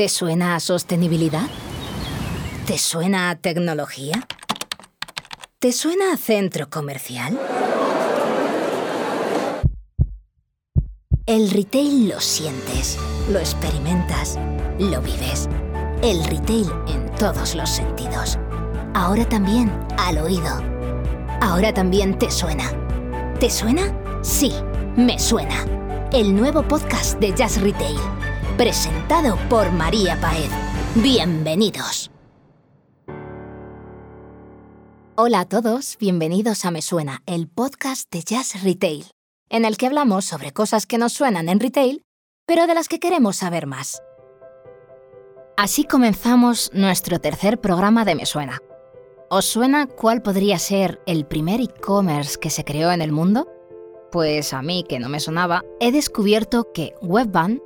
¿Te suena a sostenibilidad? ¿Te suena a tecnología? ¿Te suena a centro comercial? El retail lo sientes, lo experimentas, lo vives. El retail en todos los sentidos. Ahora también al oído. Ahora también te suena. ¿Te suena? Sí, me suena. El nuevo podcast de Jazz Retail presentado por María Paez. Bienvenidos. Hola a todos, bienvenidos a Me Suena, el podcast de Jazz Retail, en el que hablamos sobre cosas que nos suenan en retail, pero de las que queremos saber más. Así comenzamos nuestro tercer programa de Me Suena. ¿Os suena cuál podría ser el primer e-commerce que se creó en el mundo? Pues a mí, que no me sonaba, he descubierto que Webvan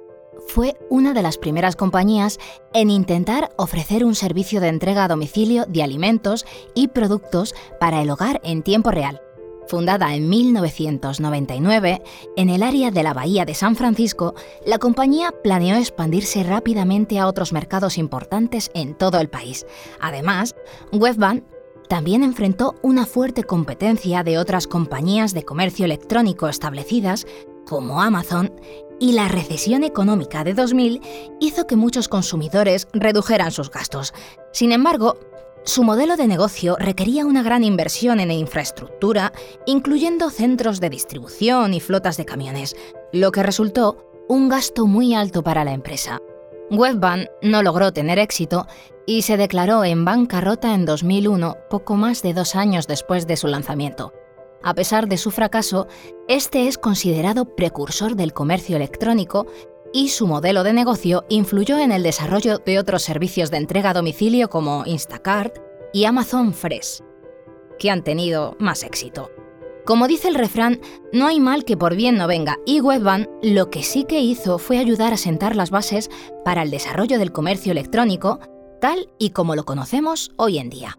fue una de las primeras compañías en intentar ofrecer un servicio de entrega a domicilio de alimentos y productos para el hogar en tiempo real. Fundada en 1999, en el área de la Bahía de San Francisco, la compañía planeó expandirse rápidamente a otros mercados importantes en todo el país. Además, Webvan también enfrentó una fuerte competencia de otras compañías de comercio electrónico establecidas como Amazon y la recesión económica de 2000 hizo que muchos consumidores redujeran sus gastos. Sin embargo, su modelo de negocio requería una gran inversión en infraestructura, incluyendo centros de distribución y flotas de camiones, lo que resultó un gasto muy alto para la empresa. Webvan no logró tener éxito y se declaró en bancarrota en 2001, poco más de dos años después de su lanzamiento. A pesar de su fracaso, este es considerado precursor del comercio electrónico y su modelo de negocio influyó en el desarrollo de otros servicios de entrega a domicilio como Instacart y Amazon Fresh, que han tenido más éxito. Como dice el refrán, no hay mal que por bien no venga, y Webvan lo que sí que hizo fue ayudar a sentar las bases para el desarrollo del comercio electrónico, tal y como lo conocemos hoy en día.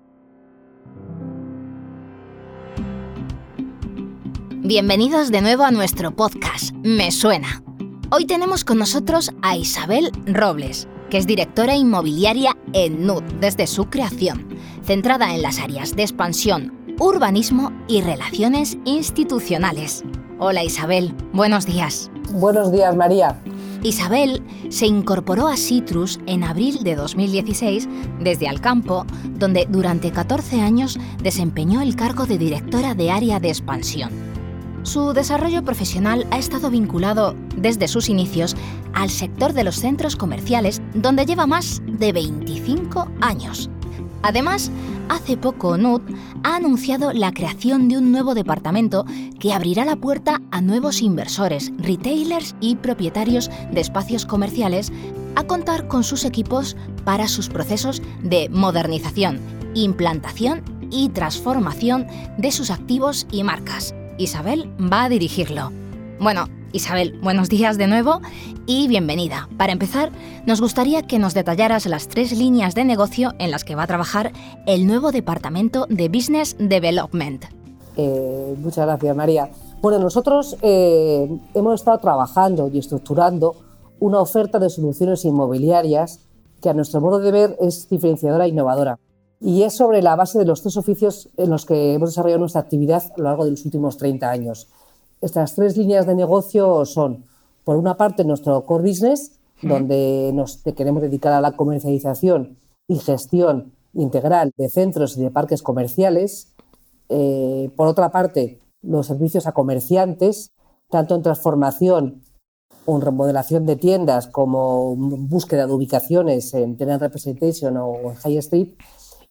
Bienvenidos de nuevo a nuestro podcast, Me Suena. Hoy tenemos con nosotros a Isabel Robles, que es directora inmobiliaria en NUD desde su creación, centrada en las áreas de expansión, urbanismo y relaciones institucionales. Hola Isabel, buenos días. Buenos días María. Isabel se incorporó a Citrus en abril de 2016 desde Alcampo, donde durante 14 años desempeñó el cargo de directora de área de expansión. Su desarrollo profesional ha estado vinculado desde sus inicios al sector de los centros comerciales, donde lleva más de 25 años. Además, hace poco NUT ha anunciado la creación de un nuevo departamento que abrirá la puerta a nuevos inversores, retailers y propietarios de espacios comerciales a contar con sus equipos para sus procesos de modernización, implantación y transformación de sus activos y marcas. Isabel va a dirigirlo. Bueno, Isabel, buenos días de nuevo y bienvenida. Para empezar, nos gustaría que nos detallaras las tres líneas de negocio en las que va a trabajar el nuevo departamento de Business Development. Eh, muchas gracias, María. Bueno, nosotros eh, hemos estado trabajando y estructurando una oferta de soluciones inmobiliarias que a nuestro modo de ver es diferenciadora e innovadora y es sobre la base de los tres oficios en los que hemos desarrollado nuestra actividad a lo largo de los últimos 30 años. Estas tres líneas de negocio son, por una parte, nuestro core business, donde nos queremos dedicar a la comercialización y gestión integral de centros y de parques comerciales. Eh, por otra parte, los servicios a comerciantes, tanto en transformación o en remodelación de tiendas como búsqueda de ubicaciones en Tenant Representation o en High Street.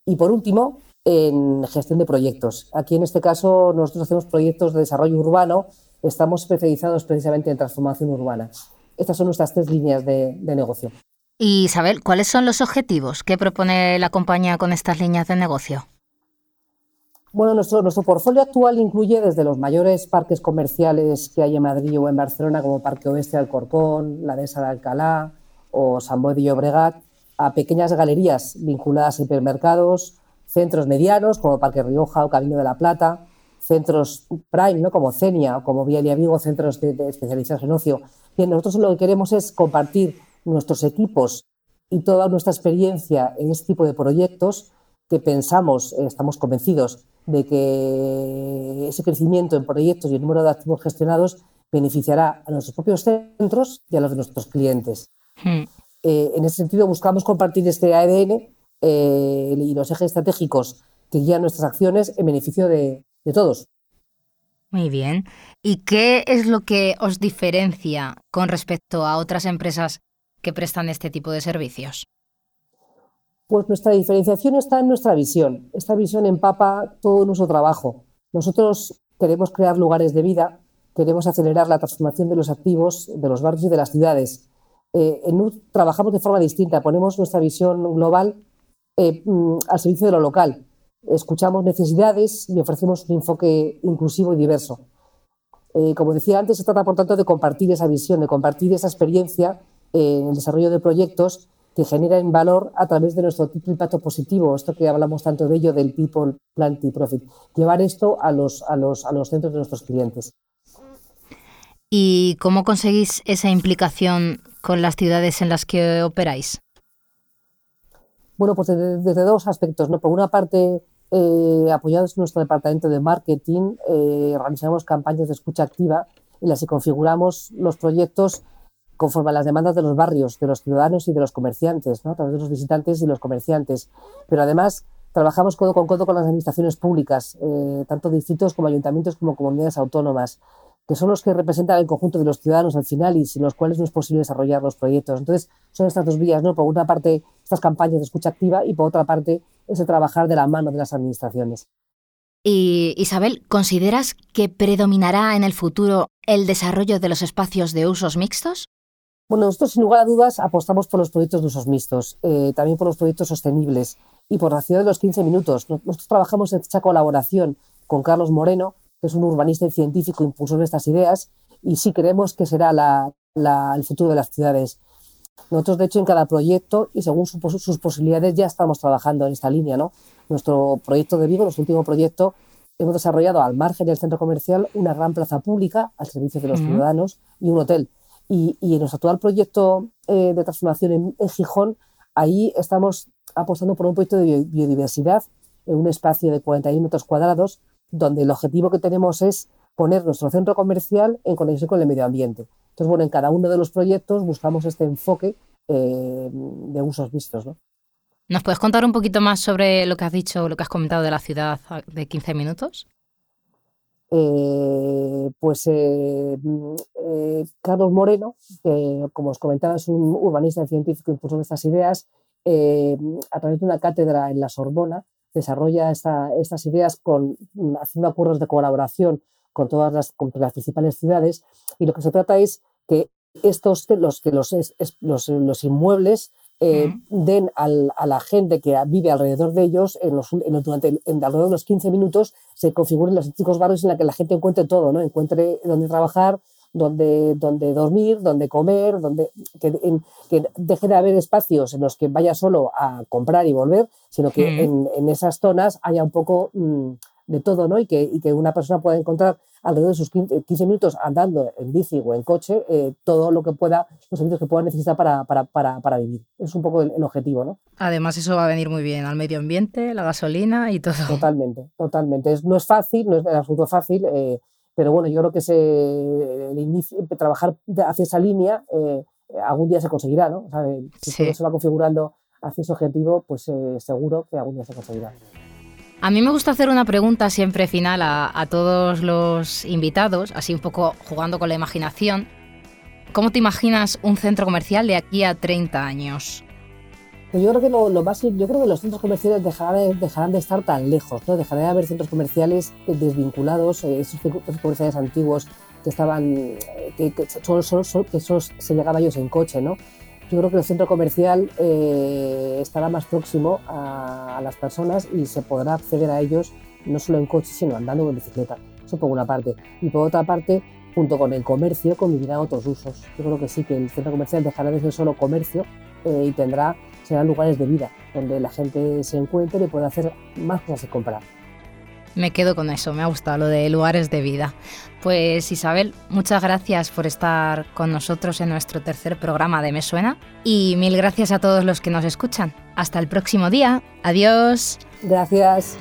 Y por último, en gestión de proyectos. Aquí en este caso nosotros hacemos proyectos de desarrollo urbano, estamos especializados precisamente en transformación urbana. Estas son nuestras tres líneas de, negocio. Y Isabel, ¿cuáles son los objetivos que propone la compañía con estas líneas de negocio? Bueno, nuestro, nuestro portfolio actual incluye desde los mayores parques comerciales que hay en Madrid o en Barcelona, como Parque Oeste de Alcorcón, la Dehesa de Alcalá o San Boy de Llobregat, a pequeñas galerías vinculadas a hipermercados, centros medianos como Parque Rioja o Camino de la Plata, centros prime, ¿no? como Cenia o como Vialia Vigo, centros de, especializados en ocio. Bien, nosotros lo que queremos es compartir nuestros equipos y toda nuestra experiencia en este tipo de proyectos que pensamos, eh, estamos convencidos de que ese crecimiento en proyectos y el número de activos gestionados beneficiará a nuestros propios centros y a los de nuestros clientes. Hmm. Eh, en ese sentido, buscamos compartir este ADN eh, y los ejes estratégicos que guían nuestras acciones en beneficio de, de todos. Muy bien. ¿Y qué es lo que os diferencia con respecto a otras empresas que prestan este tipo de servicios? Pues nuestra diferenciación está en nuestra visión. Esta visión empapa todo nuestro trabajo. Nosotros queremos crear lugares de vida, queremos acelerar la transformación de los activos, de los barrios y de las ciudades. Eh, en trabajamos de forma distinta, ponemos nuestra visión global eh, mm, al servicio de lo local. Escuchamos necesidades y ofrecemos un enfoque inclusivo y diverso. Eh, como decía antes, se trata, por tanto, de compartir esa visión, de compartir esa experiencia en el desarrollo de proyectos que generan valor a través de nuestro tipo de impacto positivo, esto que hablamos tanto de ello del People, Plant y Profit. Llevar esto a los, a los, a los centros de nuestros clientes. ¿Y cómo conseguís esa implicación con las ciudades en las que operáis? Bueno, pues desde, dos aspectos. ¿no? Por una parte, eh, apoyados en nuestro departamento de marketing, eh, organizamos campañas de escucha activa en las que configuramos los proyectos conforme a las demandas de los barrios, de los ciudadanos y de los comerciantes, ¿no? a través de los visitantes y los comerciantes. Pero además trabajamos codo con codo con las administraciones públicas, eh, tanto distritos como ayuntamientos como comunidades autónomas que son los que representan el conjunto de los ciudadanos al final y sin los cuales no es posible desarrollar los proyectos. Entonces, son estas dos vías, ¿no? Por una parte, estas campañas de escucha activa y por otra parte, ese trabajar de la mano de las administraciones. Y Isabel, ¿consideras que predominará en el futuro el desarrollo de los espacios de usos mixtos? Bueno, nosotros sin lugar a dudas apostamos por los proyectos de usos mixtos, eh, también por los proyectos sostenibles y por la ciudad de los 15 minutos. Nosotros trabajamos en esta colaboración con Carlos Moreno, es un urbanista y científico impulsor de estas ideas, y sí creemos que será el futuro de las ciudades. Nosotros, de hecho, en cada proyecto y según sus posibilidades ya estamos trabajando en esta línea. ¿no? Nuestro proyecto de Vigo, nuestro último proyecto, hemos desarrollado al margen del centro comercial una gran plaza pública al servicio de los ciudadanos y un hotel. Y, en nuestro actual proyecto eh, de transformación en, en, Gijón, ahí estamos apostando por un proyecto de biodiversidad en un espacio de 41 metros cuadrados donde el objetivo que tenemos es poner nuestro centro comercial en conexión con el medio ambiente. Entonces, bueno, en cada uno de los proyectos buscamos este enfoque eh, de usos vistos. ¿no? ¿Nos puedes contar un poquito más sobre lo que has dicho, lo que has comentado de la ciudad de 15 minutos? Eh, pues eh, Carlos Moreno, que como os comentaba es un urbanista y científico impulsor de estas ideas, a través de una cátedra en la Sorbona, desarrolla estas ideas con, haciendo acuerdos de colaboración con todas las, las principales ciudades y lo que se trata es que estos los, que los, los, los inmuebles eh, den al, a la gente que vive alrededor de ellos, en los, en durante en alrededor de los 15 minutos, se configuren los típicos barrios en los que la gente encuentre todo, ¿no? encuentre donde trabajar, donde, donde dormir, donde comer, donde que, deje de haber espacios en los que vaya solo a comprar y volver, sino que en, esas zonas haya un poco mm, de todo, ¿no? Y que, y que, una persona pueda encontrar alrededor de sus 15, minutos andando en bici o en coche eh, todo lo que pueda, los servicios que pueda necesitar para, para, para, para vivir. Es un poco el, objetivo, ¿no? Además, eso va a venir muy bien al medio ambiente, la gasolina y todo. Totalmente, totalmente. no es fácil, no es en absoluto fácil. Eh, pero bueno, yo creo que se, el inicio, trabajar hacia esa línea eh, algún día se conseguirá, ¿no? si todo se va configurando hacia ese objetivo, pues eh, seguro que algún día se conseguirá. A mí me gusta hacer una pregunta siempre final a, a todos los invitados, así un poco jugando con la imaginación. ¿Cómo te imaginas un centro comercial de aquí a 30 años? Yo creo que lo, más, yo creo que los centros comerciales dejarán de, estar tan lejos, ¿no? Dejarán de haber centros comerciales desvinculados, eh, esos centros comerciales antiguos que estaban, eh, que, que, solo, que esos se llegaba ellos en coche, ¿no? Yo creo que el centro comercial eh, estará más próximo a, las personas y se podrá acceder a ellos no solo en coche, sino andando o en bicicleta. Eso por una parte. Y por otra parte, junto con el comercio, convivirán otros usos. Yo creo que sí, que el centro comercial dejará de ser solo comercio y tendrá serán lugares de vida donde la gente se encuentre y pueda hacer más cosas de comprar. Me quedo con eso, me ha gustado lo de lugares de vida. Pues Isabel, muchas gracias por estar con nosotros en nuestro tercer programa de Me Suena y mil gracias a todos los que nos escuchan. Hasta el próximo día. Adiós. Gracias.